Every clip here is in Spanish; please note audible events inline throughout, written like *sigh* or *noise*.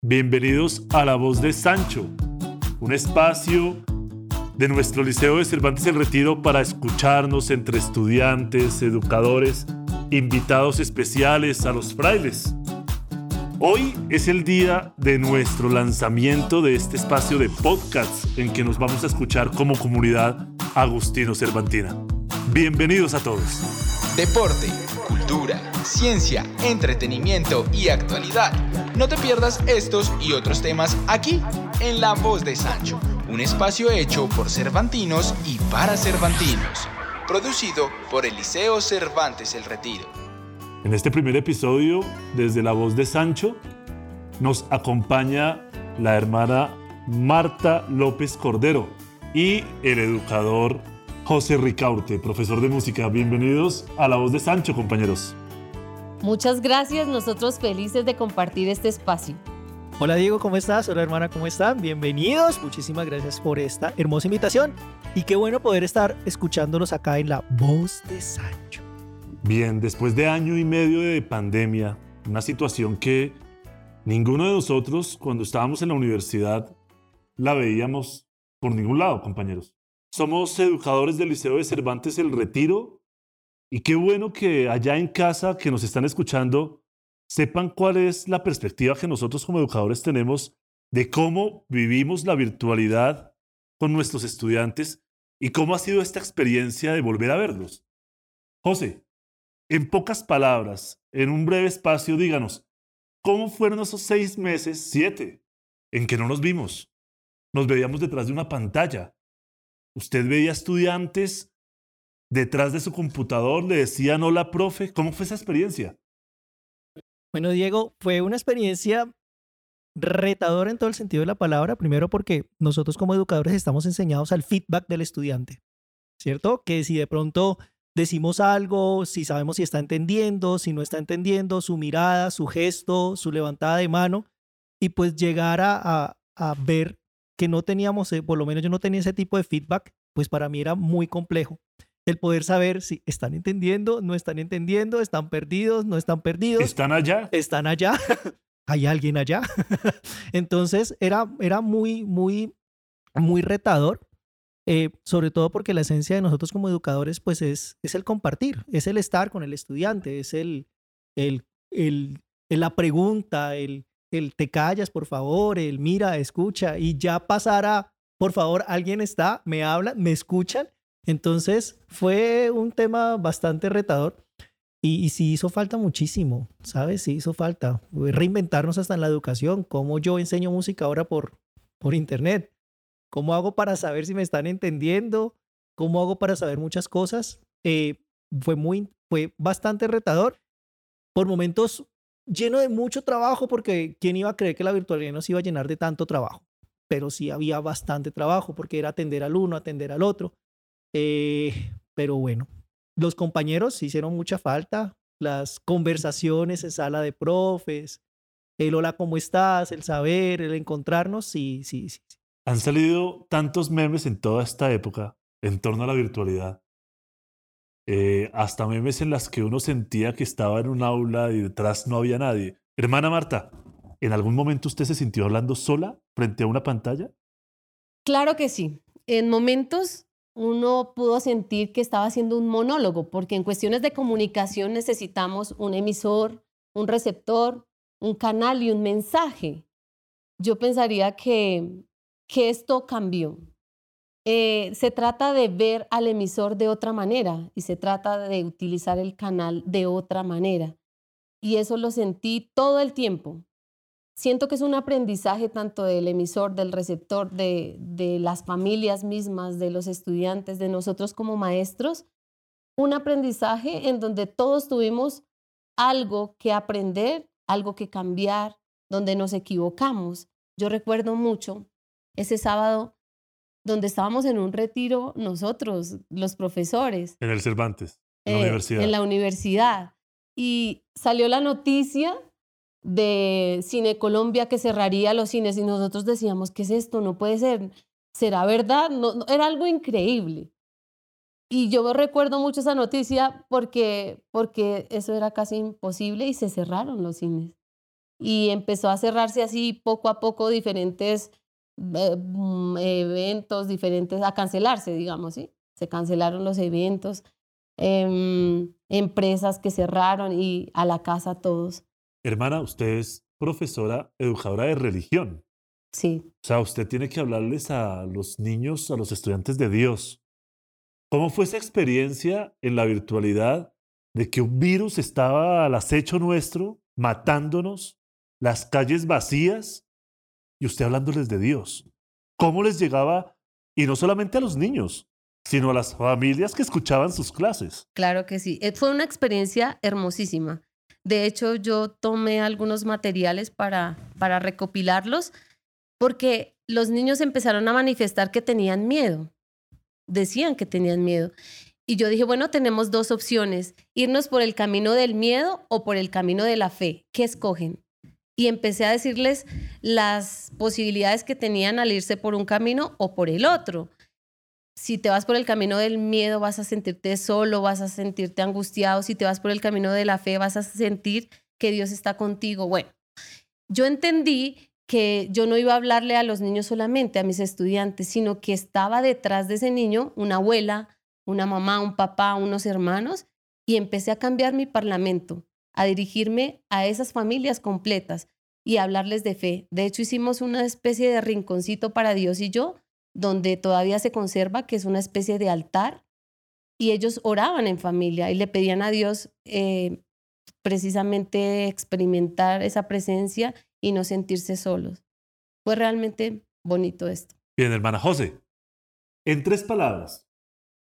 Bienvenidos a La Voz de Sancho, un espacio de nuestro Liceo de Cervantes el Retiro para escucharnos entre estudiantes, educadores, invitados especiales a los frailes. Hoy es el día de nuestro lanzamiento de este espacio de podcast en que nos vamos a escuchar como comunidad Agustino Cervantina. Bienvenidos a todos. Deporte, cultura, ciencia, entretenimiento y actualidad no te pierdas estos y otros temas aquí, en La Voz de Sancho, un espacio hecho por Cervantinos y para Cervantinos, producido por el Liceo Cervantes El Retiro. En este primer episodio, desde La Voz de Sancho, nos acompaña la hermana Marta López Cordero y el educador José Ricaurte, profesor de música. Bienvenidos a La Voz de Sancho, compañeros. Muchas gracias, nosotros felices de compartir este espacio. Hola Diego, ¿cómo estás? Hola hermana, ¿cómo están? Bienvenidos. Muchísimas gracias por esta hermosa invitación. Y qué bueno poder estar escuchándolos acá en la voz de Sancho. Bien, después de año y medio de pandemia, una situación que ninguno de nosotros cuando estábamos en la universidad la veíamos por ningún lado, compañeros. Somos educadores del Liceo de Cervantes El Retiro y qué bueno que allá en casa que nos están escuchando sepan cuál es la perspectiva que nosotros como educadores tenemos de cómo vivimos la virtualidad con nuestros estudiantes y cómo ha sido esta experiencia de volver a verlos. José, en pocas palabras, en un breve espacio, díganos, ¿cómo fueron esos seis meses, siete, en que no nos vimos? Nos veíamos detrás de una pantalla. Usted veía estudiantes detrás de su computador le decían hola, profe. ¿Cómo fue esa experiencia? Bueno, Diego, fue una experiencia retadora en todo el sentido de la palabra. Primero porque nosotros como educadores estamos enseñados al feedback del estudiante, ¿cierto? Que si de pronto decimos algo, si sabemos si está entendiendo, si no está entendiendo, su mirada, su gesto, su levantada de mano, y pues llegar a, a ver que no teníamos, eh, por lo menos yo no tenía ese tipo de feedback, pues para mí era muy complejo el poder saber si están entendiendo, no están entendiendo, están perdidos, no están perdidos. ¿Están allá? Están allá. *laughs* Hay alguien allá. *laughs* Entonces era, era muy, muy, muy retador. Eh, sobre todo porque la esencia de nosotros como educadores pues es, es el compartir, es el estar con el estudiante, es el, el, el, la pregunta, el, el te callas por favor, el mira, escucha y ya pasará, por favor, alguien está, me habla, me escuchan entonces fue un tema bastante retador y, sí hizo falta muchísimo, ¿sabes? Sí hizo falta reinventarnos hasta en la educación, cómo yo enseño música ahora por, por internet, cómo hago para saber si me están entendiendo, cómo hago para saber muchas cosas. Eh, fue muy, fue bastante retador. Por momentos lleno de mucho trabajo porque quién iba a creer que la virtualidad nos iba a llenar de tanto trabajo. Pero sí había bastante trabajo porque era atender al uno, atender al otro. Eh, pero bueno, los compañeros hicieron mucha falta, las conversaciones en sala de profes, el hola, ¿cómo estás? El saber, el encontrarnos, sí, sí, sí. Han salido tantos memes en toda esta época en torno a la virtualidad. Eh, hasta memes en las que uno sentía que estaba en un aula y detrás no había nadie. Hermana Marta, ¿en algún momento usted se sintió hablando sola frente a una pantalla? Claro que sí. En momentos uno pudo sentir que estaba haciendo un monólogo, porque en cuestiones de comunicación necesitamos un emisor, un receptor, un canal y un mensaje. Yo pensaría que, que esto cambió. Eh, se trata de ver al emisor de otra manera y se trata de utilizar el canal de otra manera. Y eso lo sentí todo el tiempo siento que es un aprendizaje tanto del emisor, del receptor, de, de, las familias mismas, de los estudiantes, de nosotros como maestros, un aprendizaje en donde todos tuvimos algo que aprender, algo que cambiar, donde nos equivocamos. Yo recuerdo mucho ese sábado donde estábamos en un retiro nosotros, los profesores. En el Cervantes, en la eh, universidad. En la universidad. Y salió la noticia de Cine Colombia que cerraría los cines y nosotros decíamos, ¿qué es esto? No puede ser. ¿Será verdad? No, era algo increíble. Y yo recuerdo mucho esa noticia porque, porque eso era casi imposible y se cerraron los cines. y empezó a cerrarse así poco a poco diferentes eventos, diferentes, a cancelarse, digamos, ¿sí? Se cancelaron los eventos, em, empresas que cerraron y a la casa todos. Hermana, usted es profesora, educadora de religión. Sí. O sea, usted tiene que hablarles a los niños, a los estudiantes de Dios. ¿Cómo fue esa experiencia en la virtualidad de que un virus estaba al acecho nuestro, matándonos, las calles vacías y usted hablándoles de Dios? ¿Cómo les llegaba, y no solamente a los niños, sino a las familias que escuchaban sus clases? Claro que sí. Eh, fue una experiencia hermosísima. De hecho, yo tomé algunos materiales para, para recopilarlos porque los niños empezaron a manifestar que tenían miedo. Decían que tenían miedo. Y yo dije, bueno, tenemos dos opciones, irnos por el camino del miedo o por el camino de la fe. ¿Qué escogen? Y empecé a decirles las posibilidades que tenían al irse por un camino o por el otro. Si te vas por el camino del miedo, vas a sentirte solo, vas a sentirte angustiado. Si te vas por el camino de la fe, vas a sentir que Dios está contigo. Bueno, yo entendí que yo no iba a hablarle a los niños solamente, a mis estudiantes, sino que estaba detrás de ese niño una abuela, una mamá, un papá, unos hermanos, y empecé a cambiar mi parlamento, a dirigirme a esas familias completas y hablarles de fe. De hecho, hicimos una especie de rinconcito para Dios y yo, donde todavía se conserva, que es una especie de altar, y ellos oraban en familia y le pedían a Dios eh, precisamente experimentar esa presencia y no sentirse solos. Fue realmente bonito esto. Bien, hermana José, en tres palabras,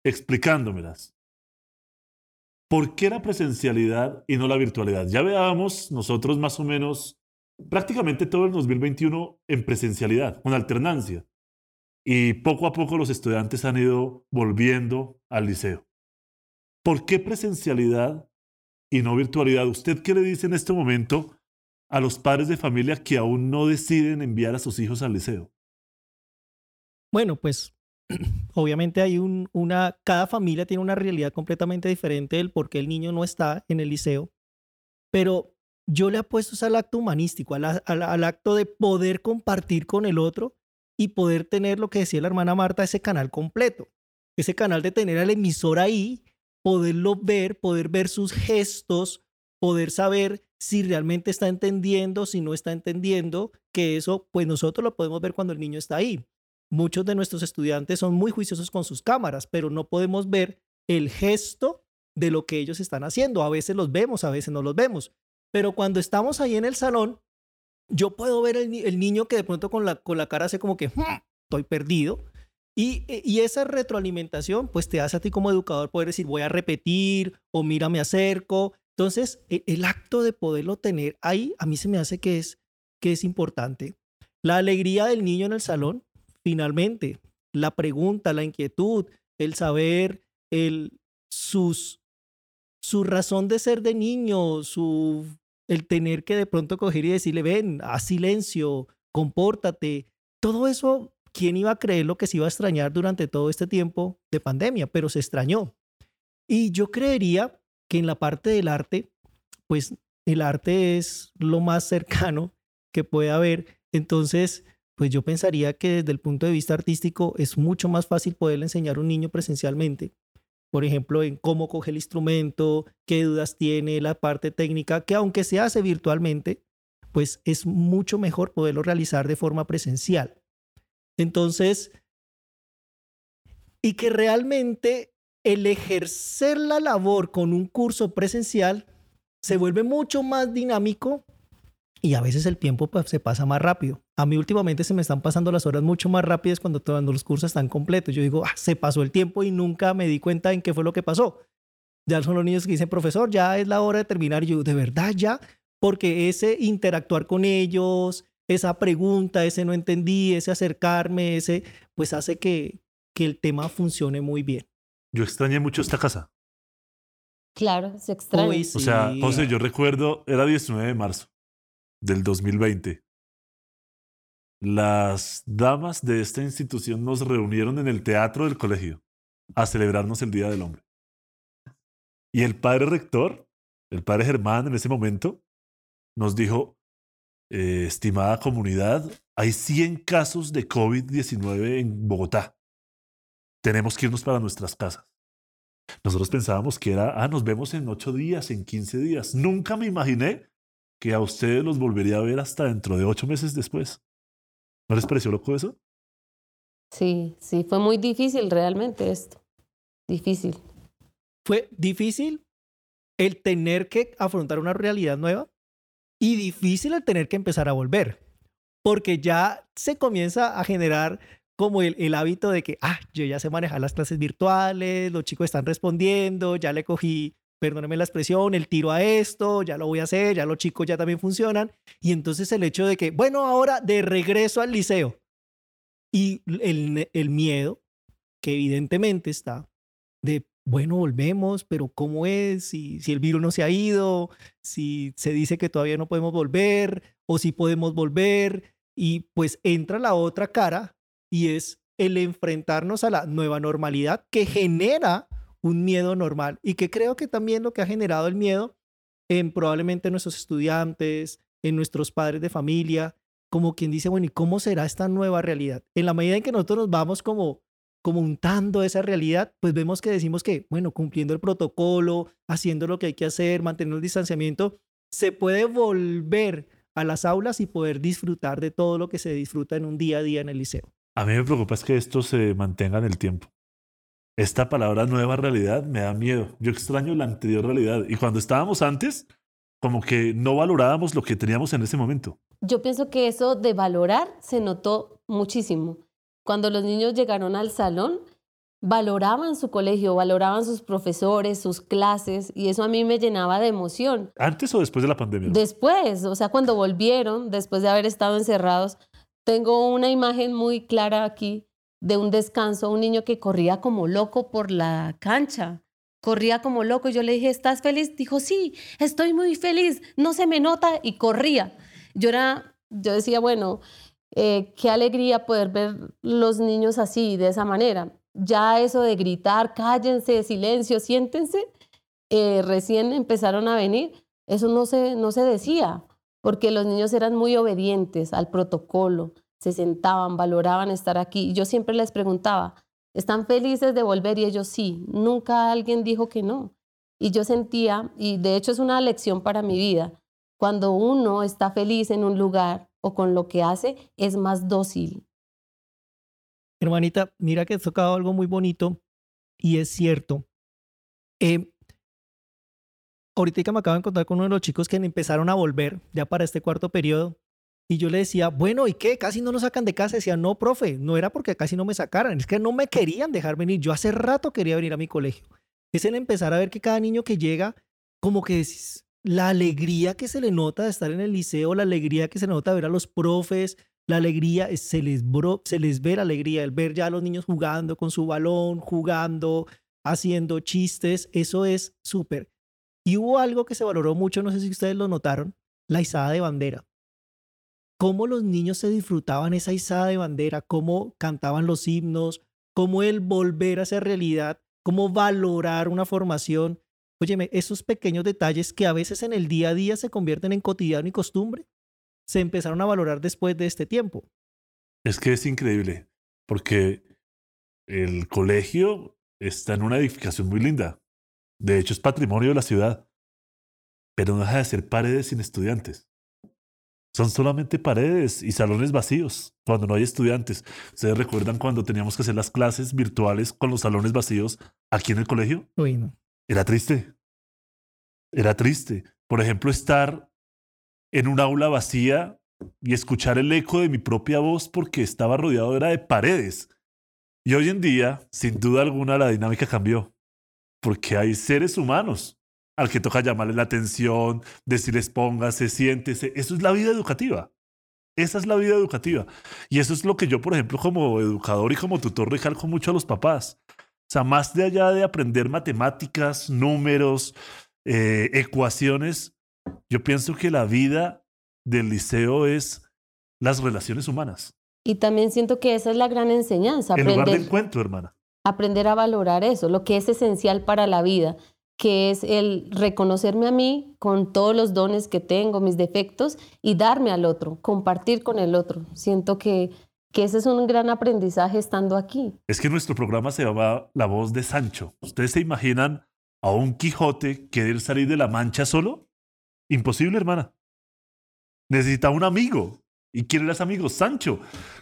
explicándomelas, ¿por qué la presencialidad y no la virtualidad? Ya veábamos nosotros más o menos prácticamente todo el 2021 en presencialidad, con alternancia. Y poco a poco los estudiantes han ido volviendo al liceo. ¿Por qué presencialidad y no virtualidad? ¿Usted qué le dice en este momento a los padres de familia que aún no deciden enviar a sus hijos al liceo? Bueno, pues *clears throat* obviamente hay un, una, cada familia tiene una realidad completamente diferente del por qué el niño no está en el liceo, pero yo le apuesto al acto humanístico, al, al acto de poder compartir con el otro y poder tener lo que decía la hermana Marta, ese canal completo, ese canal de tener al emisor ahí, poderlo ver, poder ver sus gestos, poder saber si realmente está entendiendo, si no está entendiendo, que eso pues nosotros lo podemos ver cuando el niño está ahí. Muchos de nuestros estudiantes son muy juiciosos con sus cámaras, pero no podemos ver el gesto de lo que ellos están haciendo. A veces los vemos, a veces no los vemos. Pero cuando estamos ahí en el salón, yo puedo ver el, niño que de pronto con la, con la cara hace como que hmm, estoy perdido. Y, y, esa retroalimentación, pues te hace a ti como educador poder decir, voy a repetir o mira, me acerco. Entonces, e, el, acto de poderlo tener ahí, a mí se me hace que es, que es importante. La alegría del niño en el salón, finalmente, la pregunta, la inquietud, el saber, el, sus, su razón de ser de niño, su, el tener que de pronto coger y decirle, ven, haz silencio, compórtate, todo eso, ¿quién iba a creer lo que se iba a extrañar durante todo este tiempo de pandemia? Pero se extrañó. Y yo creería que en la parte del arte, pues el arte es lo más cercano que puede haber. Entonces, pues yo pensaría que desde el punto de vista artístico es mucho más fácil poderle enseñar a un niño presencialmente. Por ejemplo, en cómo coge el instrumento, qué dudas tiene, la parte técnica, que aunque se hace virtualmente, pues es mucho mejor poderlo realizar de forma presencial. Entonces, y que realmente el ejercer la labor con un curso presencial se vuelve mucho más dinámico y a veces el tiempo pues, se pasa más rápido. A mí últimamente se me están pasando las horas mucho más rápidas cuando, cuando los cursos están completos. Yo digo, ah, se pasó el tiempo y nunca me di cuenta en qué fue lo que pasó. Ya son los niños que dicen, profesor, ya es la hora de terminar. Y yo, ¿de verdad ya? Porque ese interactuar con ellos, esa pregunta, ese no entendí, ese acercarme, ese, pues hace que, que el tema funcione muy bien. Yo extrañé mucho esta casa. Claro, se extraña. O sea, José, yo recuerdo, era 19 de marzo del 2020. Las damas de esta institución nos reunieron en el teatro del colegio a celebrarnos el Día del Hombre. Y el padre rector, el padre Germán en ese momento, nos dijo, eh, estimada comunidad, hay 100 casos de COVID-19 en Bogotá. Tenemos que irnos para nuestras casas. Nosotros pensábamos que era, ah, nos vemos en 8 días, en 15 días. Nunca me imaginé que a ustedes los volvería a ver hasta dentro de 8 meses después. ¿No les pareció loco eso? Sí, sí, fue muy difícil realmente esto. Difícil. Fue difícil el tener que afrontar una realidad nueva y difícil el tener que empezar a volver, porque ya se comienza a generar como el, el, hábito de que, ah, yo ya sé manejar las clases virtuales, los chicos están respondiendo, ya le cogí, perdóneme la expresión, el tiro a esto, ya lo voy a hacer, ya los chicos ya también funcionan. Y entonces el hecho de que, bueno, ahora de regreso al liceo. Y el, el miedo, que evidentemente está de, bueno, volvemos, pero ¿cómo es? Si, si el virus no se ha ido, si se dice que todavía no podemos volver, o si podemos volver. Y pues entra la otra cara y es el enfrentarnos a la nueva normalidad que genera un miedo normal y que creo que también lo que ha generado el miedo en probablemente nuestros estudiantes, en nuestros padres de familia, como quien dice, bueno, ¿y cómo será esta nueva realidad? En la medida en que nosotros nos vamos como como untando esa realidad, pues vemos que decimos que, bueno, cumpliendo el protocolo, haciendo lo que hay que hacer, manteniendo el distanciamiento, se puede volver a las aulas y poder disfrutar de todo lo que se disfruta en un día a día en el liceo. A mí me preocupa es que esto se mantenga en el tiempo. Esta palabra nueva realidad me da miedo. Yo extraño la anterior realidad. Y cuando estábamos antes, como que no valorábamos lo que teníamos en ese momento. Yo pienso que eso de valorar se notó muchísimo. Cuando los niños llegaron al salón, valoraban su colegio, valoraban sus profesores, sus clases, y eso a mí me llenaba de emoción. ¿Antes o después de la pandemia? Después, o sea, cuando volvieron, después de haber estado encerrados, tengo una imagen muy clara aquí de un descanso, un niño que corría como loco por la cancha, corría como loco. Y yo le dije, ¿estás feliz? Dijo, sí, estoy muy feliz, no se me nota y corría. Yo era, yo decía, bueno, eh, qué alegría poder ver los niños así, de esa manera. Ya eso de gritar, cállense, silencio, siéntense, eh, recién empezaron a venir, eso no se, no se decía porque los niños eran muy obedientes al protocolo, se sentaban, valoraban estar aquí. Y yo siempre les preguntaba, ¿están felices de volver? Y ellos sí, nunca alguien dijo que no. Y yo sentía, y de hecho es una lección para mi vida, cuando uno está feliz en un lugar o con lo que hace, es más dócil. Hermanita, mira que has tocado algo muy bonito y es cierto. Eh, ahorita me acabo de encontrar con uno de los chicos que empezaron a volver ya para este cuarto periodo. Y yo le decía, bueno, ¿y qué? Casi no nos sacan de casa. Decía, no, profe, no era porque casi no me sacaran, es que no me querían dejar venir. Yo hace rato quería venir a mi colegio. Es el empezar a ver que cada niño que llega, como que es la alegría que se le nota de estar en el liceo, la alegría que se le nota ver a los profes, la alegría, se les, bro, se les ve la alegría, el ver ya a los niños jugando con su balón, jugando, haciendo chistes, eso es súper. Y hubo algo que se valoró mucho, no sé si ustedes lo notaron, la izada de bandera. Cómo los niños se disfrutaban esa izada de bandera, cómo cantaban los himnos, cómo el volver a ser realidad, cómo valorar una formación. Óyeme, esos pequeños detalles que a veces en el día a día se convierten en cotidiano y costumbre, se empezaron a valorar después de este tiempo. Es que es increíble, porque el colegio está en una edificación muy linda. De hecho, es patrimonio de la ciudad. Pero no deja de ser paredes sin estudiantes. Son solamente paredes y salones vacíos cuando no hay estudiantes. ¿Ustedes recuerdan cuando teníamos que hacer las clases virtuales con los salones vacíos aquí en el colegio? Era triste. Era triste. Por ejemplo, estar en un aula vacía y escuchar el eco de mi propia voz porque estaba rodeado era de paredes. Y hoy en día, sin duda alguna, la dinámica cambió porque hay seres humanos al que toca llamarle la atención, decirles póngase, siéntese. Eso es la vida educativa. Esa es la vida educativa. Y eso es lo que yo, por ejemplo, como educador y como tutor recalco mucho a los papás. O sea, más de allá de aprender matemáticas, números, eh, ecuaciones, yo pienso que la vida del liceo es las relaciones humanas. Y también siento que esa es la gran enseñanza. En lugar de encuentro, hermana aprender a valorar eso, lo que es esencial para la vida. Que es el reconocerme a mí con todos los dones que tengo, mis defectos, y darme al otro, compartir con el otro. Siento que, que ese es un gran aprendizaje estando aquí. Es que nuestro programa se llama La voz de Sancho. ¿Ustedes se imaginan a un Quijote querer salir de la mancha solo? Imposible, hermana. Necesitaba un amigo. ¿Y quién era amigo? Sancho.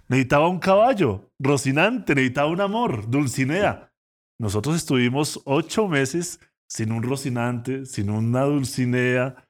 Necesitaba un caballo. Rocinante. Necesitaba un amor. Dulcinea. Nosotros estuvimos ocho meses sin un Rocinante, sin una Dulcinea,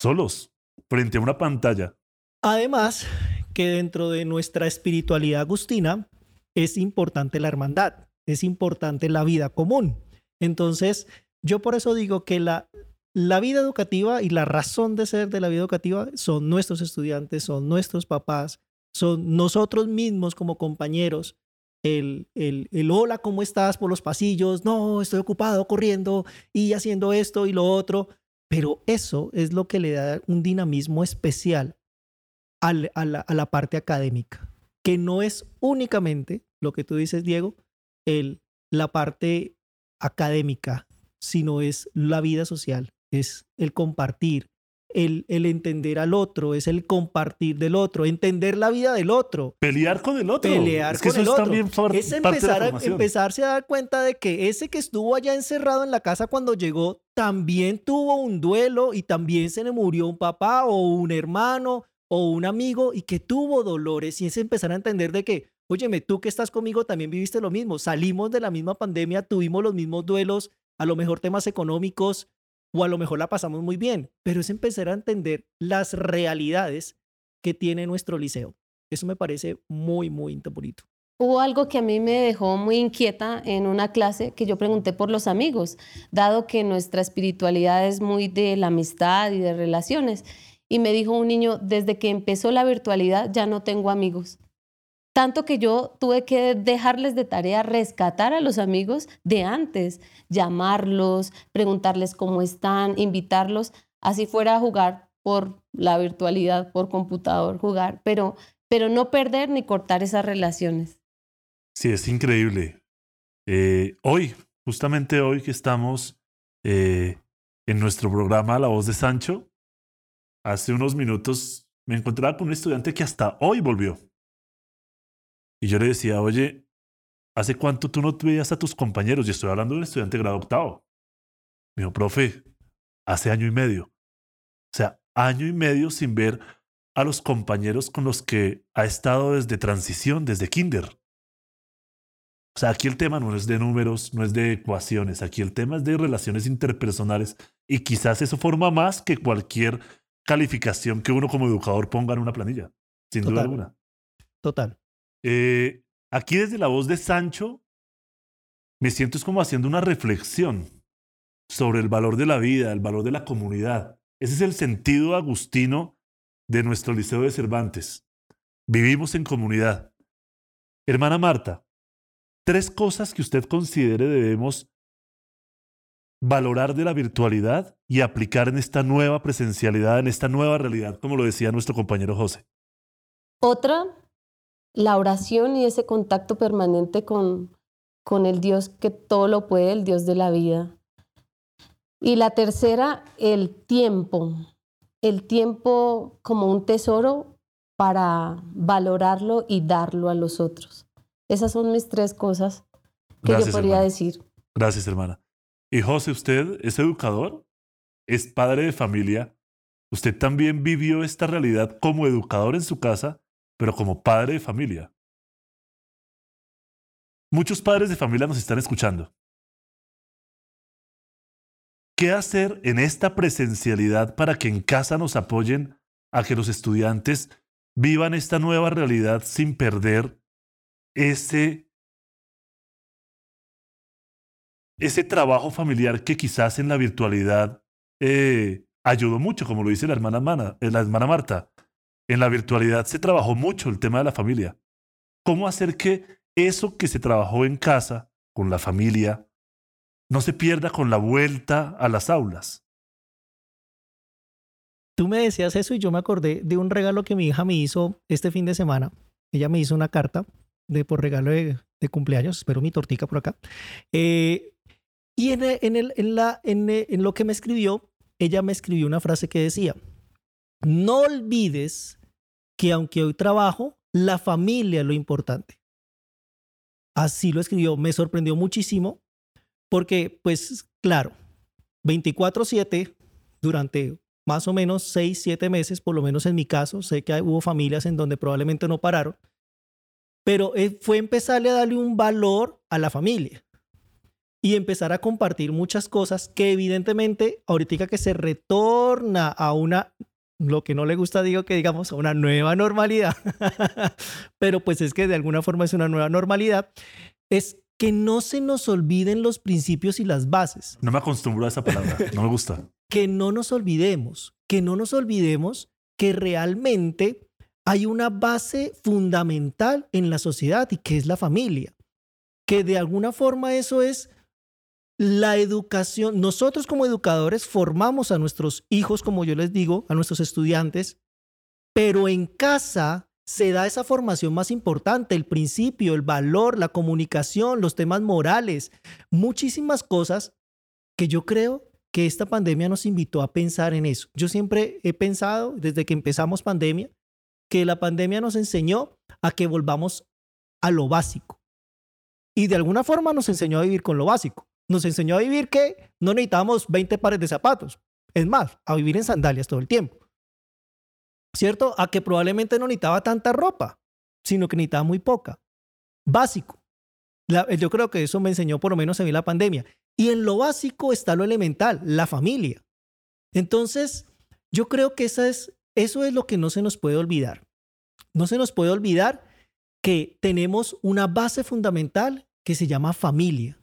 solos, frente a una pantalla. Además, que dentro de nuestra espiritualidad agustina es importante la hermandad, es importante la vida común. Entonces, yo por eso digo que la, la vida educativa y la razón de ser de la vida educativa son nuestros estudiantes, son nuestros papás, son nosotros mismos como compañeros. El, el, el, hola, ¿cómo estás por los pasillos? No, estoy ocupado corriendo y haciendo esto y lo otro. Pero eso es lo que le da un dinamismo especial al, a, la, a, la, parte académica, que no es únicamente lo que tú dices, Diego, el, la parte académica, sino es la vida social, es el compartir, el, el, entender al otro, es el compartir del otro, entender la vida del otro. Pelear con el otro. Pelear es que con eso el otro. También es empezar a, empezarse a dar cuenta de que ese que estuvo allá encerrado en la casa cuando llegó también tuvo un duelo y también se le murió un papá o un hermano o un amigo y que tuvo dolores y es empezar a entender de que, óyeme, tú que estás conmigo también viviste lo mismo, salimos de la misma pandemia, tuvimos los mismos duelos, a lo mejor temas económicos o a lo mejor la pasamos muy bien, pero es empezar a entender las realidades que tiene nuestro liceo. Eso me parece muy, muy bonito. Hubo algo que a mí me dejó muy inquieta en una clase que yo pregunté por los amigos, dado que nuestra espiritualidad es muy de la amistad y de relaciones. Y me dijo un niño, desde que empezó la virtualidad ya no tengo amigos. Tanto que yo tuve que dejarles de tarea rescatar a los amigos de antes, llamarlos, preguntarles cómo están, invitarlos, así fuera a jugar por la virtualidad, por computador, jugar, pero, pero no perder ni cortar esas relaciones. Sí, es increíble. Eh, hoy, justamente hoy que estamos eh, en nuestro programa La Voz de Sancho, hace unos minutos me encontraba con un estudiante que hasta hoy volvió. Y yo le decía, oye, ¿hace cuánto tú no veías a tus compañeros? Y estoy hablando de un estudiante de grado octavo. Me dijo, profe, hace año y medio. O sea, año y medio sin ver a los compañeros con los que ha estado desde transición, desde kinder. O sea, aquí el tema no es de números, no es de ecuaciones, aquí el tema es de relaciones interpersonales y quizás eso forma más que cualquier calificación que uno como educador ponga en una planilla, sin Total. duda alguna. Total. Eh, aquí desde la voz de Sancho, me siento es como haciendo una reflexión sobre el valor de la vida, el valor de la comunidad. Ese es el sentido agustino de nuestro Liceo de Cervantes. Vivimos en comunidad. Hermana Marta, tres cosas que usted considere debemos valorar de la virtualidad y aplicar en esta nueva presencialidad, en esta nueva realidad, como lo decía nuestro compañero José. Otra, la oración y ese contacto permanente con, con el Dios que todo lo puede, el Dios de la vida. Y la tercera, el tiempo. El tiempo como un tesoro para valorarlo y darlo a los otros. Esas son mis tres cosas que Gracias, yo podría hermana. decir. Gracias, hermana. Y José, usted es educador, es padre de familia. Usted también vivió esta realidad como educador en su casa, pero como padre de familia. Muchos padres de familia nos están escuchando. ¿Qué hacer en esta presencialidad para que en casa nos apoyen a que los estudiantes vivan esta nueva realidad sin perder ese ese trabajo familiar que quizás en la virtualidad eh, ayudó mucho, como lo dice la hermana, Mana, eh, la hermana Marta. En la virtualidad se trabajó mucho el tema de la familia. ¿Cómo hacer que eso que se trabajó en casa, con la familia, no se pierda con la vuelta a las aulas? Tú me decías eso y yo me acordé de un regalo que mi hija me hizo este fin de semana. Ella me hizo una carta de por regalo de, cumpleaños, espero mi tortica por acá. Eh, Y en, el, en, la, en, en lo que me escribió, ella me escribió una frase que decía, no olvides que aunque hoy trabajo, la familia es lo importante. Así lo escribió, me sorprendió muchísimo porque, pues, claro, 24/7 durante más o menos 6, 7 meses, por lo menos en mi caso, sé que hubo familias en donde probablemente no pararon, pero eh, fue empezarle a darle un valor a la familia y empezar a compartir muchas cosas que evidentemente ahorita que se retorna a una lo que no le gusta digo que digamos a una nueva normalidad, *laughs* pero pues es que de alguna forma es una nueva normalidad, es que no se nos olviden los principios y las bases. No me acostumbro a esa palabra, no me gusta. *laughs* que no nos olvidemos, que no nos olvidemos que realmente hay una base fundamental en la sociedad y que es la familia. Que de alguna forma eso es la educación, nosotros como educadores formamos a nuestros hijos, como yo les digo, a nuestros estudiantes, pero en casa se da esa formación más importante, el principio, el valor, la comunicación, los temas morales, muchísimas cosas que yo creo que esta pandemia nos invitó a pensar en eso. Yo siempre he pensado, desde que empezamos pandemia, que la pandemia nos enseñó a que volvamos a lo básico. Y de alguna forma nos enseñó a vivir con lo básico nos enseñó a vivir que no necesitábamos 20 pares de zapatos. Es más, a vivir en sandalias todo el tiempo. ¿Cierto? A que probablemente no necesitaba tanta ropa, sino que necesitaba muy poca. Básico. yo creo que eso me enseñó por lo menos a mí la pandemia. Y en lo básico está lo elemental, la familia. Entonces, yo creo que esa es, eso es lo que no se nos puede olvidar. No se nos puede olvidar que tenemos una base fundamental que se llama familia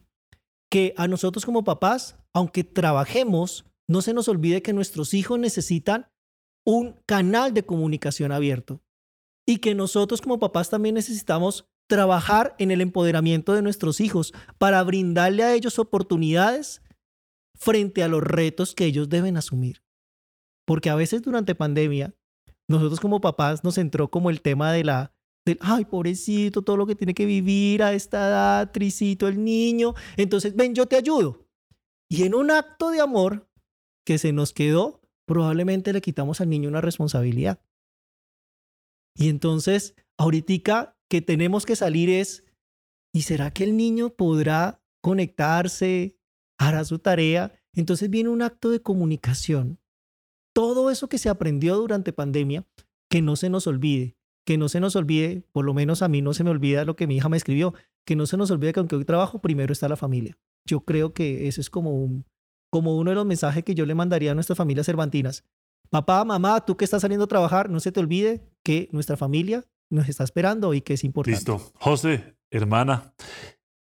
que a nosotros como papás, aunque trabajemos, no se nos olvide que nuestros hijos necesitan un canal de comunicación abierto y que nosotros como papás también necesitamos trabajar en el empoderamiento de nuestros hijos para brindarle a ellos oportunidades frente a los retos que ellos deben asumir. Porque a veces durante pandemia, nosotros como papás nos entró como el tema de la ay, pobrecito, todo lo que tiene que vivir a esta edad, tricito el niño. Entonces, ven, yo te ayudo. Y en un acto de amor que se nos quedó, probablemente le quitamos al niño una responsabilidad. Y entonces, ahorita que tenemos que salir es, ¿y será que el niño podrá conectarse, hará su tarea? Entonces viene un acto de comunicación. Todo eso que se aprendió durante pandemia, que no se nos olvide que no se nos olvide, por lo menos a mí no se me olvida lo que mi hija me escribió, que no se nos olvide que aunque hoy trabajo, primero está la familia. Yo creo que ese es como, un, como uno de los mensajes que yo le mandaría a nuestras familias cervantinas. Papá, mamá, tú que estás saliendo a trabajar, no se te olvide que nuestra familia nos está esperando y que es importante. Listo. José, hermana,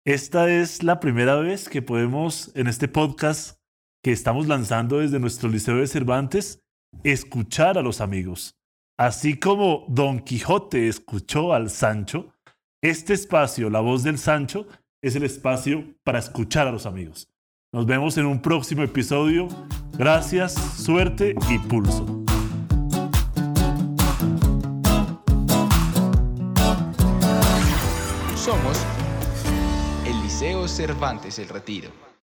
esta es la primera vez que podemos en este podcast que estamos lanzando desde nuestro Liceo de Cervantes escuchar a los amigos. Así como Don Quijote escuchó al Sancho, este espacio, la voz del Sancho, es el espacio para escuchar a los amigos. Nos vemos en un próximo episodio. Gracias, suerte y pulso. Somos el Liceo Cervantes El Retiro.